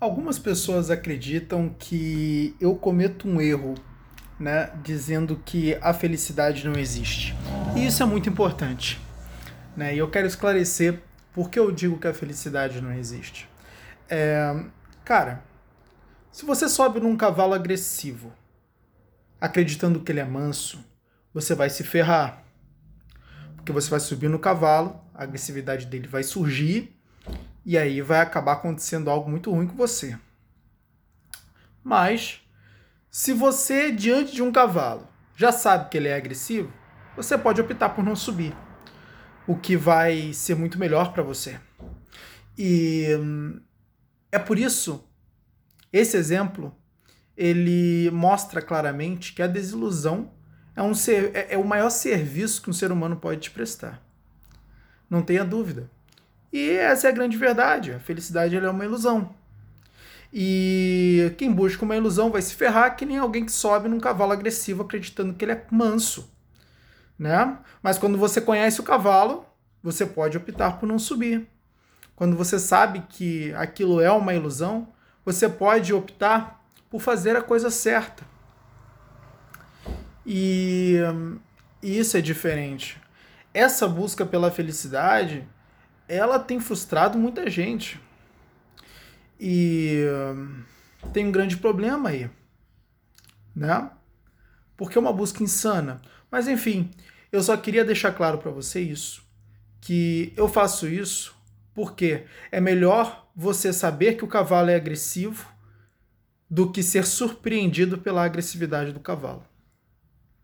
Algumas pessoas acreditam que eu cometo um erro, né, dizendo que a felicidade não existe. E isso é muito importante, né? E eu quero esclarecer por que eu digo que a felicidade não existe. É, cara, se você sobe num cavalo agressivo, acreditando que ele é manso, você vai se ferrar. Porque você vai subir no cavalo, a agressividade dele vai surgir e aí vai acabar acontecendo algo muito ruim com você. Mas, se você, diante de um cavalo, já sabe que ele é agressivo, você pode optar por não subir, o que vai ser muito melhor para você. E é por isso, esse exemplo, ele mostra claramente que a desilusão é, um ser, é, é o maior serviço que um ser humano pode te prestar. Não tenha dúvida. E essa é a grande verdade. A felicidade é uma ilusão. E quem busca uma ilusão vai se ferrar que nem alguém que sobe num cavalo agressivo acreditando que ele é manso. Né? Mas quando você conhece o cavalo, você pode optar por não subir. Quando você sabe que aquilo é uma ilusão, você pode optar por fazer a coisa certa. E, e isso é diferente. Essa busca pela felicidade ela tem frustrado muita gente. E hum, tem um grande problema aí, né? Porque é uma busca insana. Mas enfim, eu só queria deixar claro para você isso, que eu faço isso porque é melhor você saber que o cavalo é agressivo do que ser surpreendido pela agressividade do cavalo.